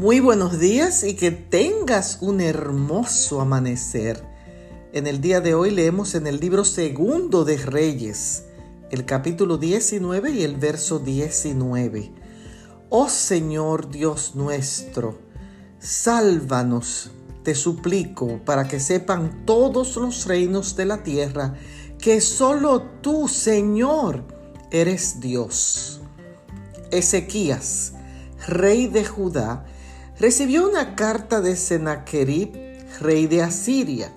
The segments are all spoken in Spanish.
Muy buenos días y que tengas un hermoso amanecer. En el día de hoy leemos en el libro segundo de Reyes, el capítulo 19 y el verso 19. Oh Señor Dios nuestro, sálvanos, te suplico, para que sepan todos los reinos de la tierra que solo tú, Señor, eres Dios. Ezequías, rey de Judá, recibió una carta de Sennacherib, rey de Asiria.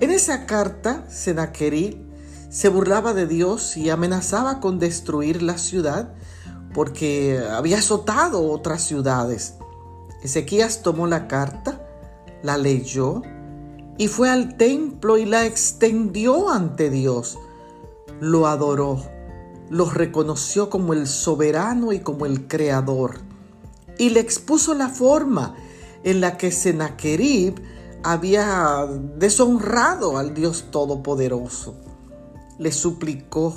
En esa carta, Sennacherib se burlaba de Dios y amenazaba con destruir la ciudad porque había azotado otras ciudades. Ezequías tomó la carta, la leyó y fue al templo y la extendió ante Dios. Lo adoró, lo reconoció como el soberano y como el creador y le expuso la forma en la que Sennacherib había deshonrado al Dios Todopoderoso. Le suplicó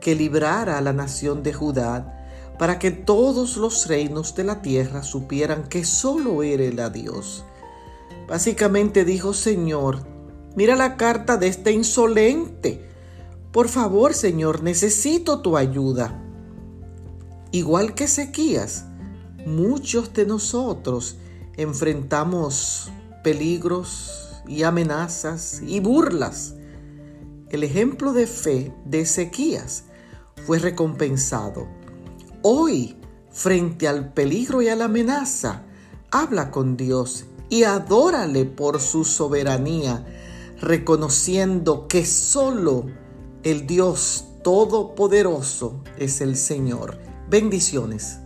que librara a la nación de Judá para que todos los reinos de la tierra supieran que solo era Dios. Básicamente dijo, Señor, mira la carta de este insolente. Por favor, Señor, necesito tu ayuda. Igual que Ezequías, muchos de nosotros enfrentamos peligros y amenazas y burlas. El ejemplo de fe de Ezequías fue recompensado. Hoy, frente al peligro y a la amenaza, habla con Dios y adórale por su soberanía, reconociendo que solo el Dios Todopoderoso es el Señor. Bendiciones.